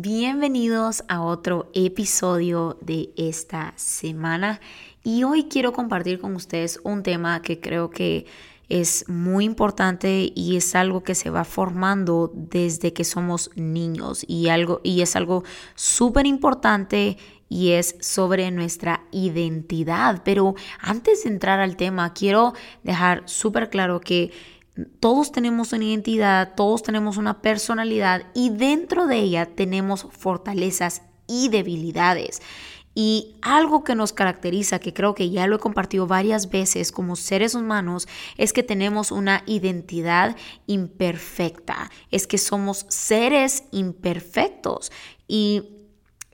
Bienvenidos a otro episodio de esta semana y hoy quiero compartir con ustedes un tema que creo que es muy importante y es algo que se va formando desde que somos niños y algo y es algo súper importante y es sobre nuestra identidad. Pero antes de entrar al tema, quiero dejar súper claro que todos tenemos una identidad, todos tenemos una personalidad y dentro de ella tenemos fortalezas y debilidades. Y algo que nos caracteriza, que creo que ya lo he compartido varias veces como seres humanos, es que tenemos una identidad imperfecta, es que somos seres imperfectos. Y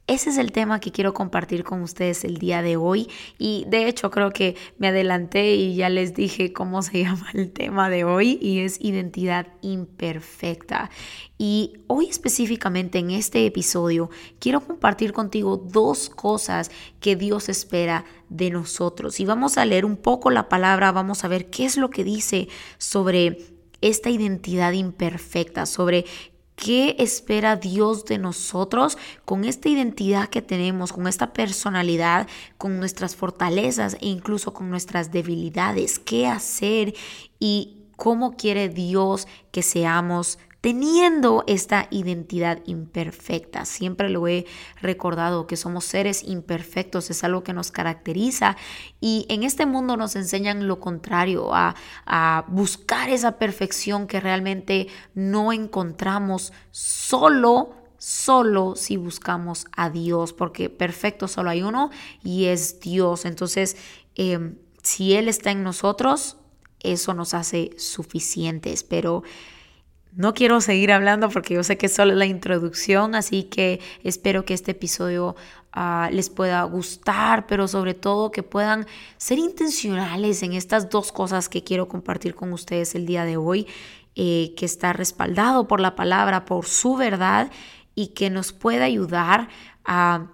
ese es el tema que quiero compartir con ustedes el día de hoy y de hecho creo que me adelanté y ya les dije cómo se llama el tema de hoy y es identidad imperfecta. Y hoy específicamente en este episodio quiero compartir contigo dos cosas que Dios espera de nosotros y vamos a leer un poco la palabra, vamos a ver qué es lo que dice sobre esta identidad imperfecta, sobre ¿Qué espera Dios de nosotros con esta identidad que tenemos, con esta personalidad, con nuestras fortalezas e incluso con nuestras debilidades? ¿Qué hacer y cómo quiere Dios que seamos teniendo esta identidad imperfecta. Siempre lo he recordado que somos seres imperfectos, es algo que nos caracteriza y en este mundo nos enseñan lo contrario, a, buscar esa perfección que realmente no encontramos solo solo si buscamos a Dios, porque perfecto solo hay uno y es Dios. Entonces, em, si Él está en nosotros, eso nos hace suficientes, pero no quiero seguir hablando porque yo sé que es solo la introducción, así que espero que este episodio ah, les pueda gustar, pero sobre todo que puedan ser intencionales en estas dos cosas que quiero compartir con ustedes el día de hoy, eh, que está respaldado por la palabra, por su verdad y que nos pueda ayudar a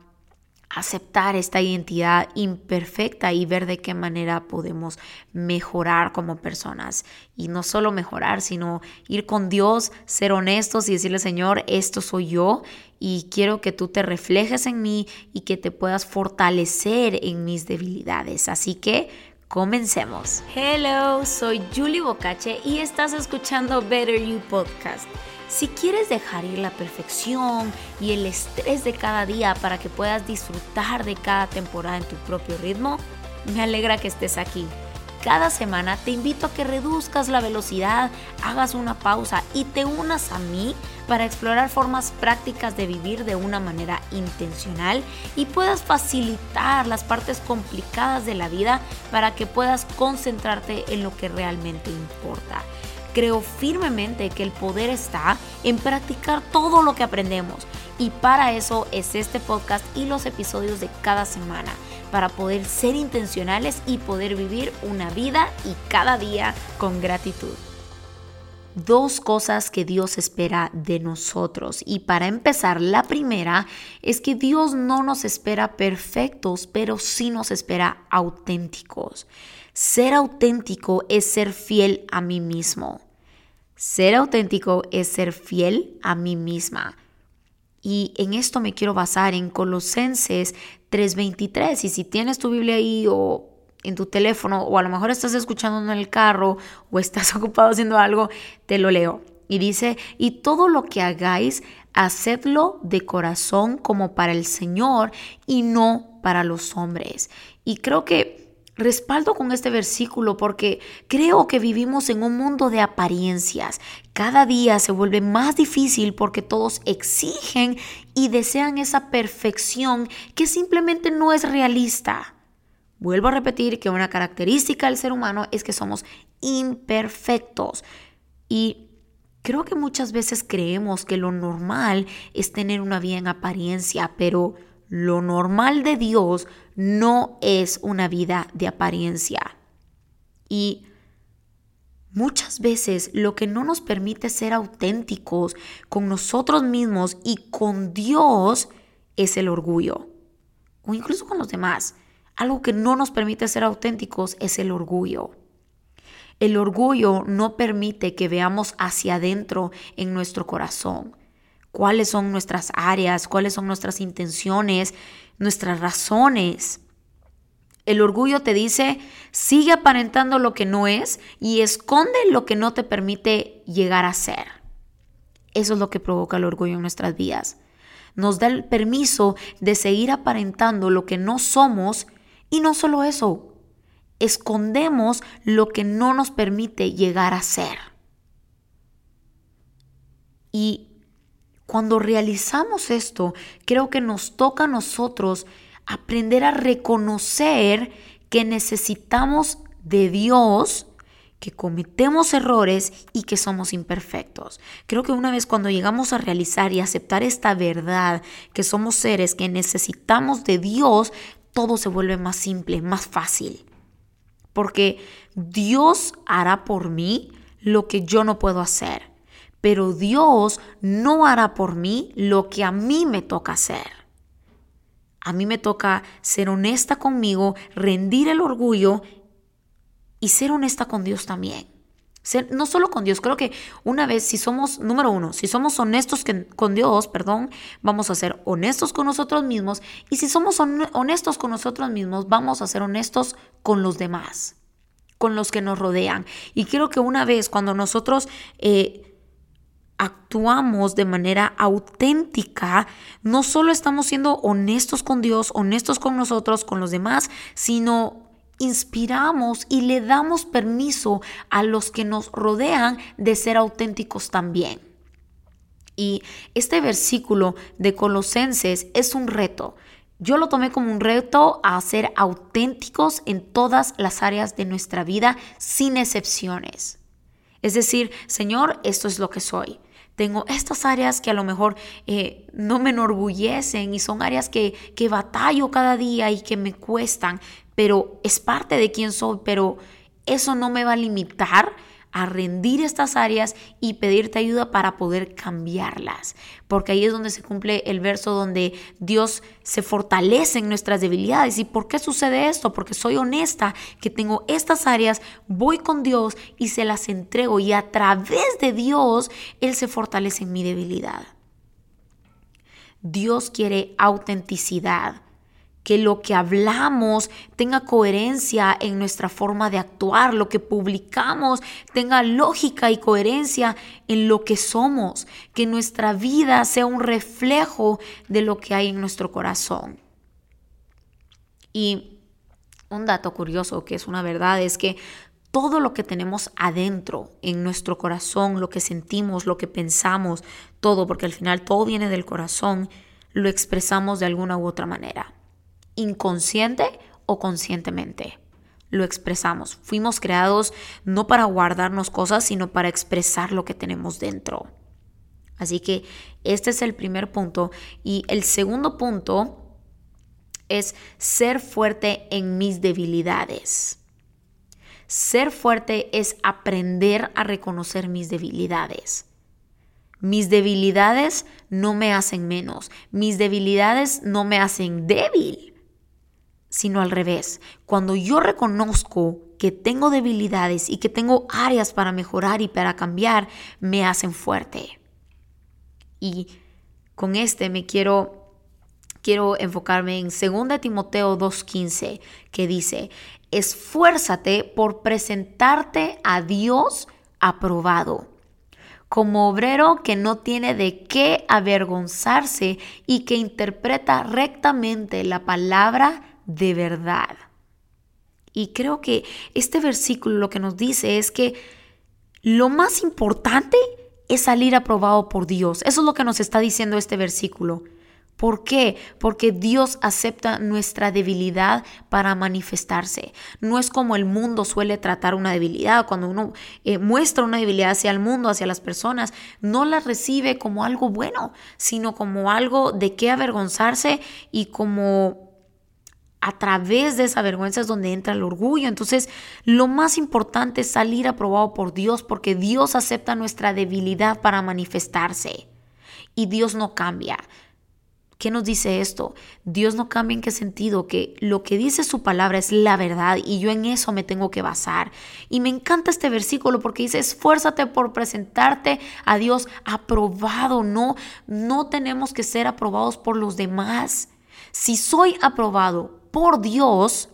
aceptar esta identidad imperfecta y ver de qué manera podemos mejorar como personas. Y no solo mejorar, sino ir con Dios, ser honestos y decirle, Señor, esto soy yo y quiero que tú te reflejes en mí y que te puedas fortalecer en mis debilidades. Así que comencemos. Hello, soy Julie Bocache y estás escuchando Better You Podcast si quieres dejar ir la perfección y el estrés de cada día para que puedas disfrutar de cada temporada en tu propio ritmo, me alegra que estés aquí. Cada semana te invito a que reduzcas la velocidad, hagas una pausa y te unas a mí para explorar formas prácticas de vivir de una manera intencional y puedas facilitar las partes complicadas de la vida para que puedas concentrarte en lo que realmente importa. Creo firmemente que el poder está en practicar todo lo que aprendemos y para eso es este podcast y los episodios de cada semana, para poder ser intencionales y poder vivir una vida y cada día con gratitud. Dos cosas que Dios espera de nosotros. Y para empezar, la primera es que Dios no nos espera perfectos, pero sí nos espera auténticos. Ser auténtico es ser fiel a mí mismo. Ser auténtico es ser fiel a mí misma. Y en esto me quiero basar en Colosenses 3:23. Y si tienes tu Biblia ahí o en tu teléfono o a lo mejor estás escuchando en el carro o estás ocupado haciendo algo, te lo leo. Y dice, y todo lo que hagáis, hacedlo de corazón como para el Señor y no para los hombres. Y creo que respaldo con este versículo porque creo que vivimos en un mundo de apariencias. Cada día se vuelve más difícil porque todos exigen y desean esa perfección que simplemente no es realista. Vuelvo a repetir que una característica del ser humano es que somos imperfectos y creo que muchas veces creemos que lo normal es tener una vida en apariencia, pero lo normal de Dios no es una vida de apariencia. Y muchas veces lo que no nos permite ser auténticos con nosotros mismos y con Dios es el orgullo. O incluso con los demás. Algo que no nos permite ser auténticos es el orgullo. El orgullo no permite que veamos hacia adentro en nuestro corazón. Cuáles son nuestras áreas, cuáles son nuestras intenciones, nuestras razones. El orgullo te dice, sigue aparentando lo que no es y esconde lo que no te permite llegar a ser. Eso es lo que provoca el orgullo en nuestras vidas. Nos da el permiso de seguir aparentando lo que no somos y no solo eso, escondemos lo que no nos permite llegar a ser. Y cuando realizamos esto, creo que nos toca a nosotros aprender a reconocer que necesitamos de Dios, que cometemos errores y que somos imperfectos. Creo que una vez cuando llegamos a realizar y aceptar esta verdad, que somos seres que necesitamos de Dios, todo se vuelve más simple, más fácil. Porque Dios hará por mí lo que yo no puedo hacer, pero Dios no hará por mí lo que a mí me toca hacer. A mí me toca ser honesta conmigo, rendir el orgullo y ser honesta con Dios también. No solo con Dios, creo que una vez si somos, número uno, si somos honestos con Dios, perdón, vamos a ser honestos con nosotros mismos y si somos honestos con nosotros mismos, vamos a ser honestos con los demás, con los que nos rodean. Y creo que una vez cuando nosotros eh, actuamos de manera auténtica, no solo estamos siendo honestos con Dios, honestos con nosotros, con los demás, sino inspiramos y le damos permiso a los que nos rodean de ser auténticos también. Y este versículo de Colosenses es un reto. Yo lo tomé como un reto a ser auténticos en todas las áreas de nuestra vida, sin excepciones. Es decir, Señor, esto es lo que soy. Tengo estas áreas que a lo mejor eh, no me enorgullecen y son áreas que, que batallo cada día y que me cuestan, pero es parte de quién soy, pero eso no me va a limitar a rendir estas áreas y pedirte ayuda para poder cambiarlas. Porque ahí es donde se cumple el verso donde Dios se fortalece en nuestras debilidades. ¿Y por qué sucede esto? Porque soy honesta que tengo estas áreas, voy con Dios y se las entrego y a través de Dios Él se fortalece en mi debilidad. Dios quiere autenticidad que lo que hablamos tenga coherencia en nuestra forma de actuar, lo que publicamos tenga lógica y coherencia en lo que somos, que nuestra vida sea un reflejo de lo que hay en nuestro corazón. Y un dato curioso que es una verdad es que todo lo que tenemos adentro, en nuestro corazón, lo que sentimos, lo que pensamos, todo, porque al final todo viene del corazón, lo expresamos de alguna u otra manera inconsciente o conscientemente. Lo expresamos. Fuimos creados no para guardarnos cosas, sino para expresar lo que tenemos dentro. Así que este es el primer punto. Y el segundo punto es ser fuerte en mis debilidades. Ser fuerte es aprender a reconocer mis debilidades. Mis debilidades no me hacen menos. Mis debilidades no me hacen débil sino al revés. Cuando yo reconozco que tengo debilidades y que tengo áreas para mejorar y para cambiar, me hacen fuerte. Y con este me quiero quiero enfocarme en 2 Timoteo 2:15, que dice, "Esfuérzate por presentarte a Dios aprobado." como obrero que no tiene de qué avergonzarse y que interpreta rectamente la palabra de verdad. Y creo que este versículo lo que nos dice es que lo más importante es salir aprobado por Dios. Eso es lo que nos está diciendo este versículo. ¿Por qué? Porque Dios acepta nuestra debilidad para manifestarse. No es como el mundo suele tratar una debilidad. Cuando uno eh, muestra una debilidad hacia el mundo, hacia las personas, no la recibe como algo bueno, sino como algo de qué avergonzarse y como a través de esa vergüenza es donde entra el orgullo. Entonces, lo más importante es salir aprobado por Dios porque Dios acepta nuestra debilidad para manifestarse y Dios no cambia. ¿Qué nos dice esto? Dios no cambia en qué sentido, que lo que dice su palabra es la verdad y yo en eso me tengo que basar. Y me encanta este versículo porque dice, esfuérzate por presentarte a Dios aprobado, no, no tenemos que ser aprobados por los demás. Si soy aprobado por Dios,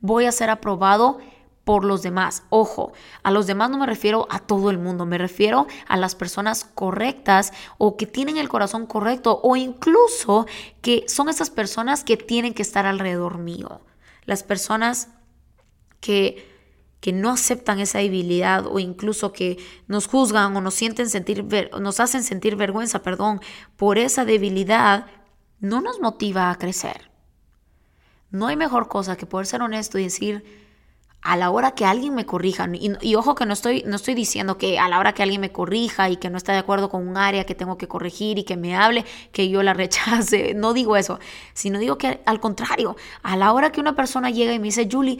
voy a ser aprobado por los demás. Ojo, a los demás no me refiero a todo el mundo, me refiero a las personas correctas o que tienen el corazón correcto o incluso que son esas personas que tienen que estar alrededor mío. Las personas que que no aceptan esa debilidad o incluso que nos juzgan o nos sienten sentir nos hacen sentir vergüenza, perdón, por esa debilidad no nos motiva a crecer. No hay mejor cosa que poder ser honesto y decir, a la hora que alguien me corrija, y, ojo que no estoy, no estoy diciendo que a la hora que alguien me corrija y que no está de acuerdo con un área que tengo que corregir y que me hable, que yo la rechace, no digo eso, sino digo que al contrario, a la hora que una persona llega y me dice, Julie,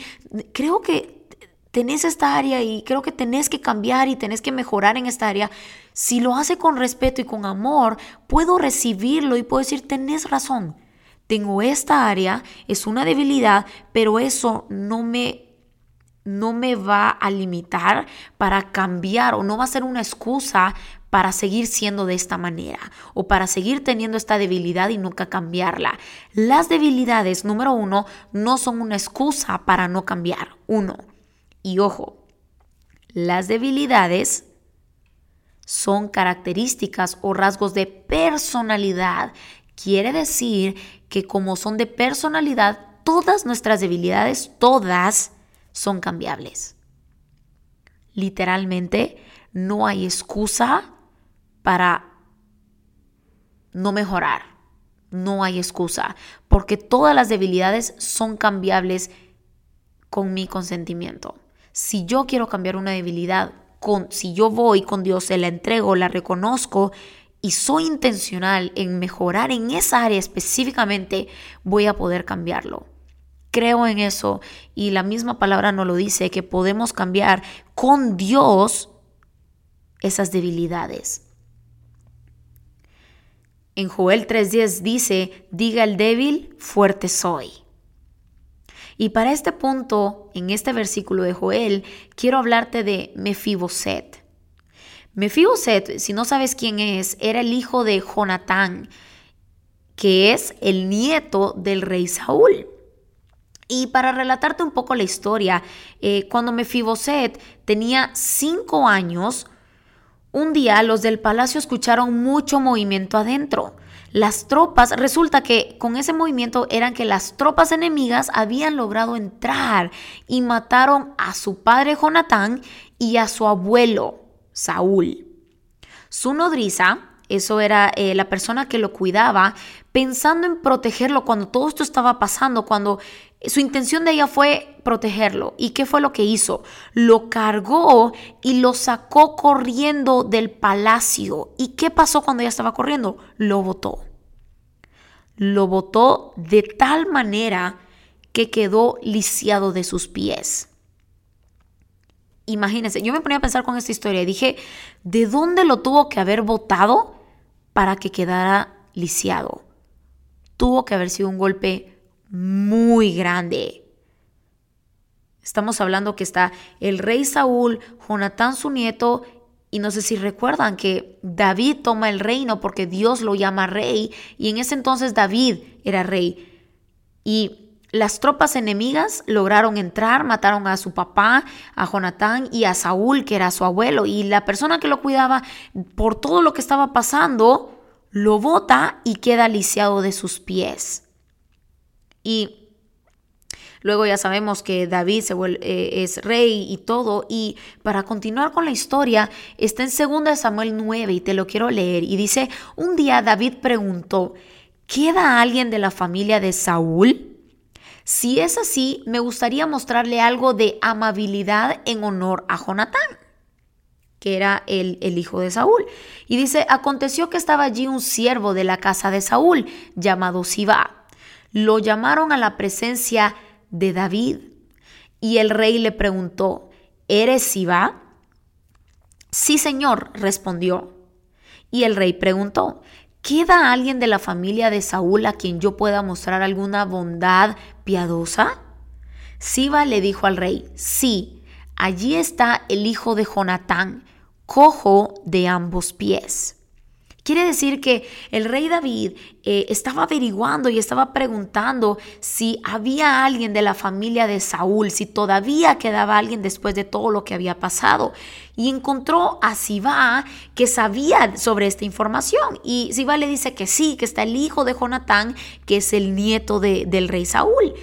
creo que tenés esta área y creo que tenés que cambiar y tenés que mejorar en esta área, si lo hace con respeto y con amor, puedo recibirlo y puedo decir, tenés razón. Tengo esta área, es una debilidad, pero eso no me no me va a limitar para cambiar o no va a ser una excusa para seguir siendo de esta manera o para seguir teniendo esta debilidad y nunca cambiarla. Las debilidades, número uno, no son una excusa para no cambiar. Uno. Y ojo, las debilidades son características o rasgos de personalidad. Quiere decir que como son de personalidad, todas nuestras debilidades, todas, son cambiables. Literalmente, no hay excusa para no mejorar. No hay excusa, porque todas las debilidades son cambiables con mi consentimiento. Si yo quiero cambiar una debilidad, con, si yo voy con Dios, se la entrego, la reconozco y soy intencional en mejorar en esa área específicamente, voy a poder cambiarlo creo en eso y la misma palabra nos lo dice, que podemos cambiar con Dios esas debilidades. En Joel 3.10 dice, diga el débil, fuerte soy. Y para este punto, en este versículo de Joel, quiero hablarte de Mefiboset. Mefiboset, si no sabes quién es, era el hijo de Jonatán, que es el nieto del rey Saúl. Y para relatarte un poco la historia, eh, cuando Mefiboset tenía cinco años, un día los del palacio escucharon mucho movimiento adentro. Las tropas, resulta que con ese movimiento eran que las tropas enemigas habían logrado entrar y mataron a su padre Jonatán y a su abuelo Saúl. Su nodriza, eso era eh, la persona que lo cuidaba, pensando en protegerlo cuando todo esto estaba pasando, cuando su intención de ella fue protegerlo. ¿Y qué fue lo que hizo? Lo cargó y lo sacó corriendo del palacio. ¿Y qué pasó cuando ella estaba corriendo? Lo botó. Lo botó de tal manera que quedó lisiado de sus pies. Imagínense, yo me ponía a pensar con esta historia y dije, ¿de dónde lo tuvo que haber botado para que quedara lisiado? Tuvo que haber sido un golpe muy grande. Estamos hablando que está el rey Saúl, Jonatán su nieto, y no sé si recuerdan que David toma el reino porque Dios lo llama rey, y en ese entonces David era rey. Y las tropas enemigas lograron entrar, mataron a su papá, a Jonatán y a Saúl, que era su abuelo, y la persona que lo cuidaba, por todo lo que estaba pasando, lo bota y queda lisiado de sus pies. Y luego ya sabemos que David se eh, es rey y todo. Y para continuar con la historia, está en 2 Samuel 9 y te lo quiero leer. Y dice, un día David preguntó, ¿queda alguien de la familia de Saúl? Si es así, me gustaría mostrarle algo de amabilidad en honor a Jonatán que era el, el, hijo de Saúl. Y dice, aconteció que estaba allí un siervo de la casa de Saúl, llamado Siba lo llamaron a la presencia de David y el rey le preguntó, ¿eres Siba? Sí, señor, respondió. Y el rey preguntó, ¿queda alguien de la familia de Saúl a quien yo pueda mostrar alguna bondad piadosa? Siba le dijo al rey, sí, allí está el hijo de Jonatán, cojo de ambos pies. Quiere decir que el rey David eh, estaba averiguando y estaba preguntando si había alguien de la familia de Saúl, si todavía quedaba alguien después de todo lo que había pasado. Y encontró a Siba que sabía sobre esta información. Y Siba le dice que sí, que está el hijo de Jonatán, que es el nieto del rey Saúl.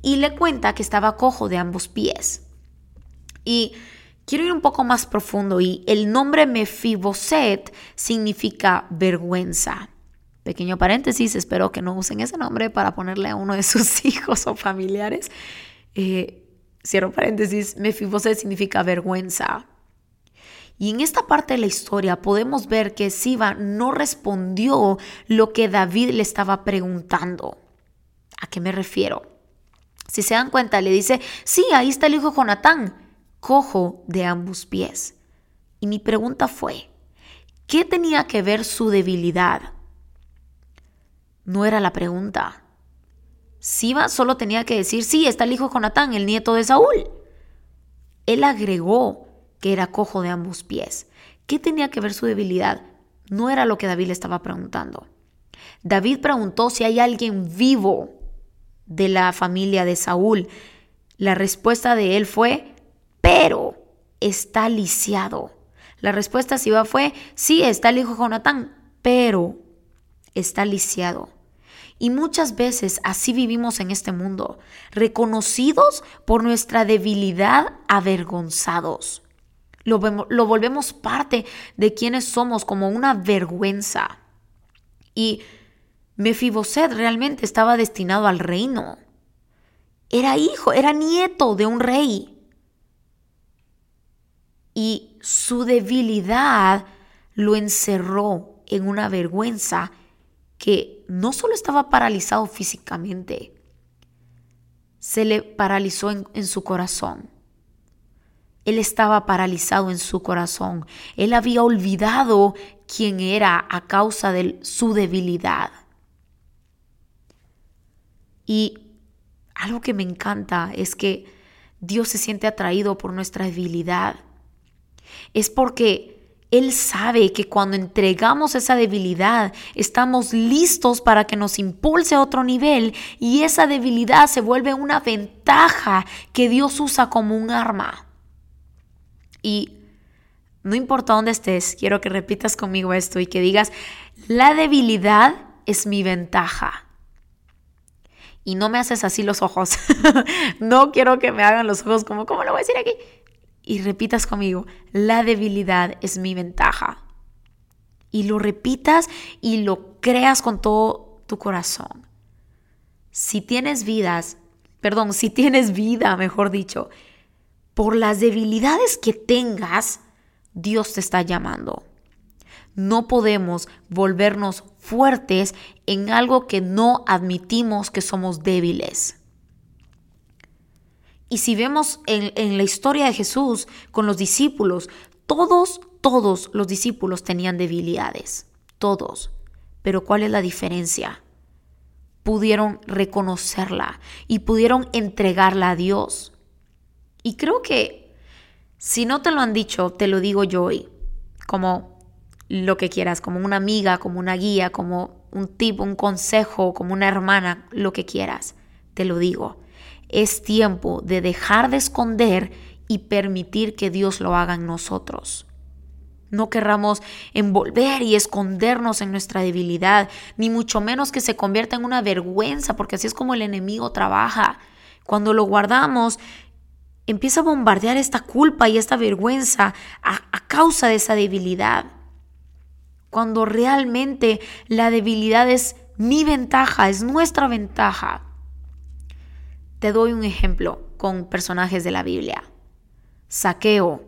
Y le cuenta que estaba cojo de ambos pies. Y Quiero ir un poco más profundo y el nombre Mefiboset significa vergüenza. Pequeño paréntesis, espero que no usen ese nombre para ponerle a uno de sus hijos o familiares. Eh, cierro paréntesis, Mefiboset significa vergüenza. Y en esta parte de la historia podemos ver que Siba no respondió lo que David le estaba preguntando. ¿A qué me refiero? Si se dan cuenta, le dice, sí, ahí está el hijo Jonatán cojo de ambos pies. Y mi pregunta fue, ¿qué tenía que ver su debilidad? No era la pregunta. Siba solo tenía que decir, sí, está el hijo de Jonatán, el nieto de Saúl. Él agregó que era cojo de ambos pies. ¿Qué tenía que ver su debilidad? No era lo que David le estaba preguntando. David preguntó si hay alguien vivo de la familia de Saúl. La respuesta de él fue, pero está lisiado. La respuesta si va fue, sí, está el hijo Jonatán, pero está lisiado. Y muchas veces así vivimos en este mundo, reconocidos por nuestra debilidad, avergonzados. Lo, lo volvemos parte de quienes somos como una vergüenza. Y Mefiboset realmente estaba destinado al reino. Era hijo, era nieto de un rey y su debilidad lo encerró en una vergüenza que no solo estaba paralizado físicamente, se le paralizó en, su corazón. Él estaba paralizado en su corazón. Él había olvidado quién era a causa de su debilidad. Y algo que me encanta es que Dios se siente atraído por nuestra debilidad es porque Él sabe que cuando entregamos esa debilidad, estamos listos para que nos impulse a otro nivel y esa debilidad se vuelve una ventaja que Dios usa como un arma. Y no importa dónde estés, quiero que repitas conmigo esto y que digas, la debilidad es mi ventaja. Y no me haces así los ojos. no quiero que me hagan los ojos como, ¿cómo lo voy a decir aquí? Y repitas conmigo, la debilidad es mi ventaja. Y lo repitas y lo creas con todo tu corazón. Si tienes vidas, perdón, si tienes vida, mejor dicho, por las debilidades que tengas, Dios te está llamando. No podemos volvernos fuertes en algo que no admitimos que somos débiles. Y si vemos en, la historia de Jesús con los discípulos, todos, todos los discípulos tenían debilidades, todos. Pero ¿cuál es la diferencia? Pudieron reconocerla y pudieron entregarla a Dios. Y creo que si no te lo han dicho, te lo digo yo hoy, como lo que quieras, como una amiga, como una guía, como un tipo, un consejo, como una hermana, lo que quieras, te lo digo es tiempo de dejar de esconder y permitir que Dios lo haga en nosotros. No querramos envolver y escondernos en nuestra debilidad, ni mucho menos que se convierta en una vergüenza, porque así es como el enemigo trabaja. Cuando lo guardamos, empieza a bombardear esta culpa y esta vergüenza a, a causa de esa debilidad. Cuando realmente la debilidad es mi ventaja, es nuestra ventaja. Te doy un ejemplo con personajes de la Biblia. Saqueo.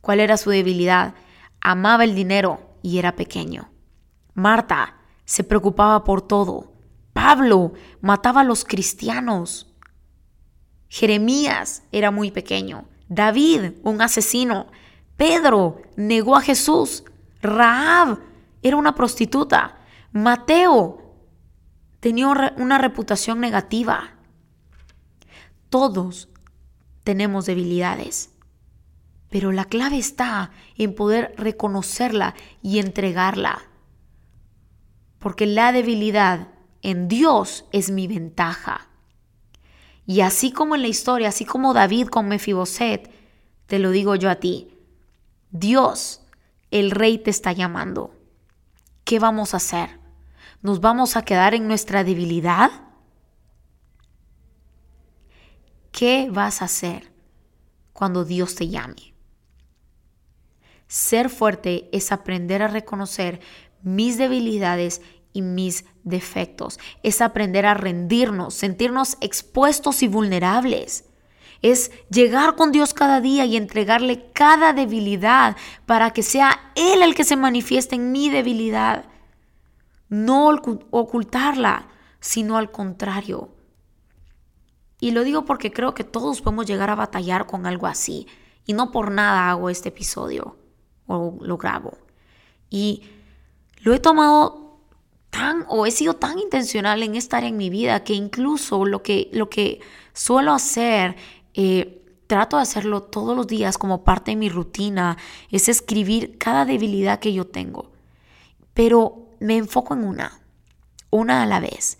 ¿Cuál era su debilidad? Amaba el dinero y era pequeño. Marta se preocupaba por todo. Pablo mataba a los cristianos. Jeremías era muy pequeño. David, un asesino. Pedro negó a Jesús. Raab era una prostituta. Mateo tenía una reputación negativa. Todos tenemos debilidades, pero la clave está en poder reconocerla y entregarla. Porque la debilidad en Dios es mi ventaja. Y así como en la historia, así como David con Mefiboset, te lo digo yo a ti. Dios, el rey te está llamando. ¿Qué vamos a hacer? ¿Nos vamos a quedar en nuestra debilidad? ¿Qué vas a hacer cuando Dios te llame? Ser fuerte es aprender a reconocer mis debilidades y mis defectos. Es aprender a rendirnos, sentirnos expuestos y vulnerables. Es llegar con Dios cada día y entregarle cada debilidad para que sea Él el que se manifieste en mi debilidad. No ocultarla, sino al contrario. Y lo digo porque creo que todos podemos llegar a batallar con algo así. Y no por nada hago este episodio o lo grabo. Y lo he tomado tan o he sido tan intencional en esta área en mi vida que incluso lo que, lo que suelo hacer, eh, trato de hacerlo todos los días como parte de mi rutina, es escribir cada debilidad que yo tengo. Pero me enfoco en una, una a la vez.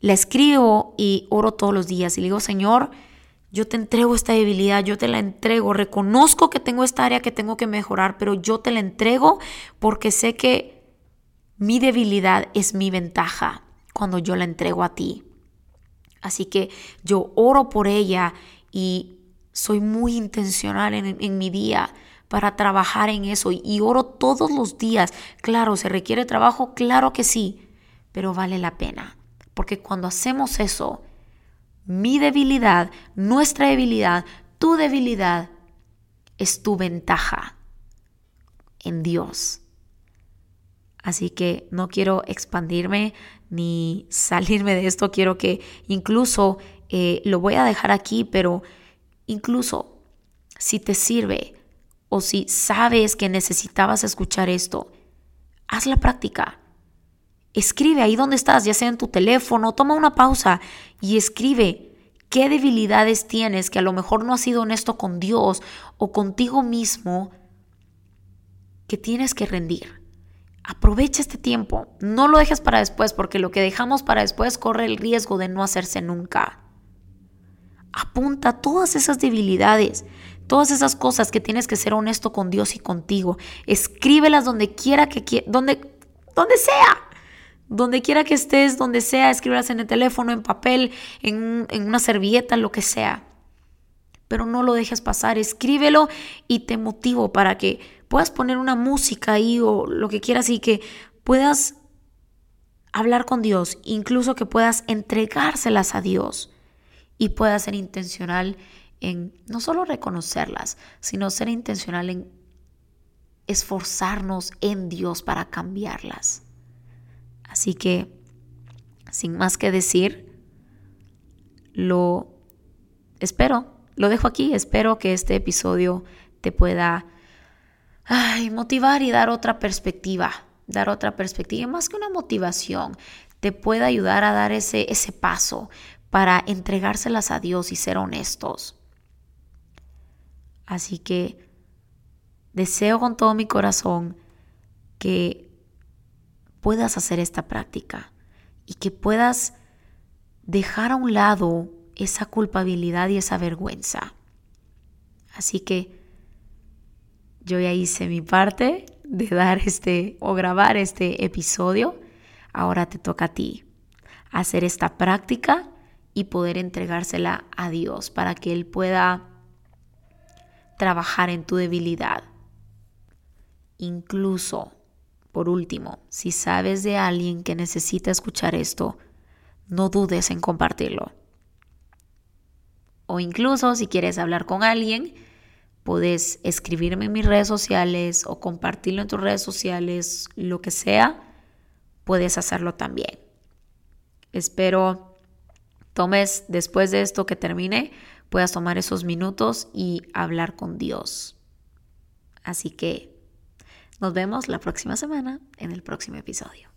La escribo y oro todos los días y le digo, Señor, yo te entrego esta debilidad, yo te la entrego, reconozco que tengo esta área que tengo que mejorar, pero yo te la entrego porque sé que mi debilidad es mi ventaja cuando yo la entrego a ti. Así que yo oro por ella y soy muy intencional en, mi día para trabajar en eso y oro todos los días. Claro, ¿se requiere trabajo? Claro que sí, pero vale la pena. Porque cuando hacemos eso, mi debilidad, nuestra debilidad, tu debilidad, es tu ventaja en Dios. Así que no quiero expandirme ni salirme de esto. Quiero que incluso eh, lo voy a dejar aquí, pero incluso si te sirve o si sabes que necesitabas escuchar esto, haz la práctica. Escribe ahí donde estás, ya sea en tu teléfono, toma una pausa y escribe qué debilidades tienes que a lo mejor no has sido honesto con Dios o contigo mismo que tienes que rendir. Aprovecha este tiempo, no lo dejes para después porque lo que dejamos para después corre el riesgo de no hacerse nunca. Apunta todas esas debilidades, todas esas cosas que tienes que ser honesto con Dios y contigo. Escríbelas donde quiera que donde donde sea. Donde quiera que estés, donde sea, escríbelas en el teléfono, en papel, en, en una servilleta, lo que sea. Pero no lo dejes pasar, escríbelo y te motivo para que puedas poner una música ahí o lo que quieras y que puedas hablar con Dios, incluso que puedas entregárselas a Dios y puedas ser intencional en no solo reconocerlas, sino ser intencional en esforzarnos en Dios para cambiarlas. Así que, sin más que decir, lo espero, lo dejo aquí, espero que este episodio te pueda motivar y dar otra perspectiva, dar otra perspectiva, más que una motivación, te puede ayudar a dar ese, ese paso para entregárselas a Dios y ser honestos. Así que deseo con todo mi corazón que puedas hacer esta práctica y que puedas dejar a un lado esa culpabilidad y esa vergüenza. Así que yo ya hice mi parte de dar este o grabar este episodio. Ahora te toca a ti hacer esta práctica y poder entregársela a Dios para que Él pueda trabajar en tu debilidad. Incluso, por último, si sabes de alguien que necesita escuchar esto, no dudes en compartirlo. O incluso si quieres hablar con alguien, Puedes escribirme en mis redes sociales o compartirlo en tus redes sociales, lo que sea, puedes hacerlo también. Espero tomes después de esto que termine, puedas tomar esos minutos y hablar con Dios. Así que nos vemos la próxima semana en el próximo episodio.